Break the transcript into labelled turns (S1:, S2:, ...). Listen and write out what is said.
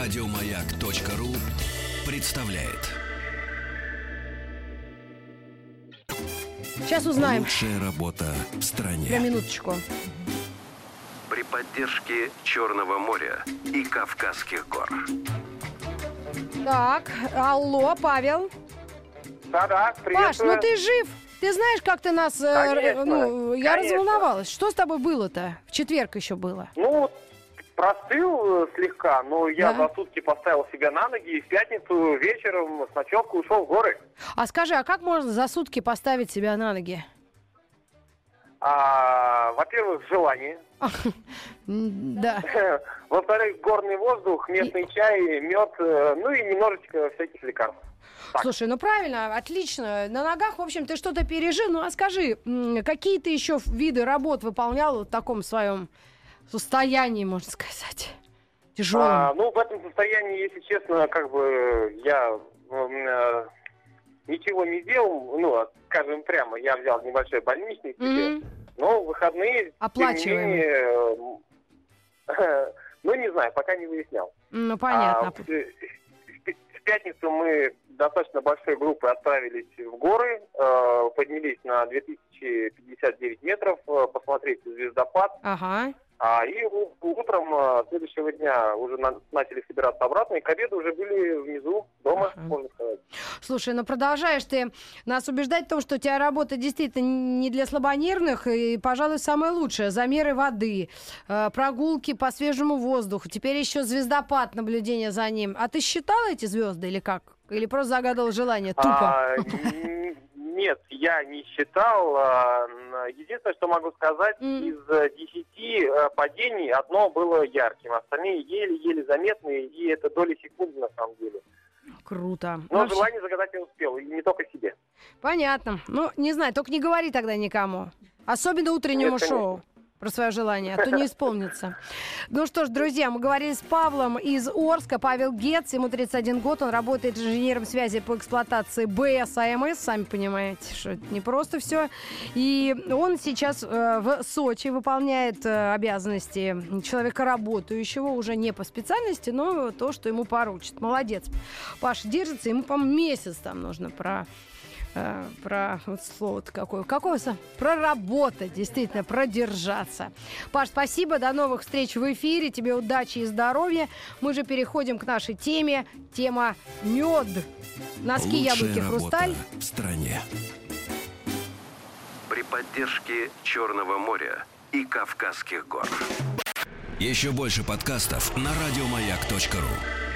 S1: Радиомаяк.ру представляет.
S2: Сейчас узнаем.
S1: Лучшая работа в стране.
S2: минуточку.
S3: при поддержке Черного моря и Кавказских гор.
S2: Так, алло, Павел.
S4: Да-да,
S2: Паш,
S4: приветствую.
S2: ну ты жив? Ты знаешь, как ты нас... э,
S4: Конечно,
S2: ну, я
S4: конечно.
S2: разволновалась. Что с тобой было-то? В четверг еще было.
S4: Ну, простыл э, слегка, но я
S2: Да.
S4: за сутки поставил себя на ноги и в пятницу вечером с ночевкой ушел в горы.
S2: А скажи, а как можно за сутки поставить себя на ноги?
S4: А, во-первых, желание.
S2: Да.
S4: Во-вторых, горный воздух, местный чай, мед, э, ну и немножечко всяких лекарств. Так.
S2: Слушай, ну правильно, отлично. На ногах, в общем, ты что-то пережил. Ну а скажи, какие ты еще виды работ выполнял в таком своем состоянии, можно сказать? Тяжелом.
S4: А, ну, в этом состоянии, если честно, как бы я э, ничего не делал. Ну, скажем прямо, я взял небольшой больничный себе.
S2: Мгм.
S4: Но выходные,
S2: Оплачиваемый.
S4: менее, э, ну, не знаю, пока не выяснял.
S2: Ну, понятно.
S4: А в, в пи- в пятницу мы достаточно большой группой отправились в горы, э, поднялись на 2059 метров, э, посмотреть звездопад.
S2: Ага.
S4: А, и утром э, следующего дня уже на- начали собираться обратно, и к обеду уже были внизу, дома,
S2: Ага.
S4: можно сказать.
S2: Слушай, ну продолжаешь ты нас убеждать в том, что у тебя работа действительно не для слабонервных и, пожалуй, самая лучшая. Замеры воды, э, прогулки по свежему воздуху, теперь еще звездопад, наблюдение за ним. А ты считала эти звезды или как? Или просто загадывал желание? Тупо.
S4: Нет, я не считал. а, Единственное, что могу сказать,
S2: М.
S4: из э, десяти э, падений одно было ярким, остальные еле-еле заметные, и это доли секунды на самом деле.
S2: Круто.
S4: Но
S2: Вообще-
S4: желание загадать я успел, и не только себе.
S2: Понятно. Ну, не знаю, только не говори тогда никому. Особенно утреннему
S4: Нет, конечно.
S2: Про свое желание, а то не исполнится. Ну что ж, друзья, мы говорили с Павлом из Орска. Павел Гец, ему 31 год, он работает инженером связи по эксплуатации БСАМС, сами понимаете, что это не просто все. И он сейчас э, в Сочи выполняет э, обязанности человека работающего, уже не по специальности, но то, что ему поручат. Молодец. Паш держится, ему, по-моему, месяц там нужно про э, про вот слово-то какое. Какое? Проработать, действительно, продержаться. Паш, спасибо, до новых встреч в эфире, тебе удачи и здоровья. Мы же переходим к нашей теме. Тема мед. Носки,
S1: Лучшая
S2: яблоки, хрусталь.
S1: в стране.
S3: При поддержке Черного моря и Кавказских гор.
S1: Еще больше подкастов на радиомаяк.ру.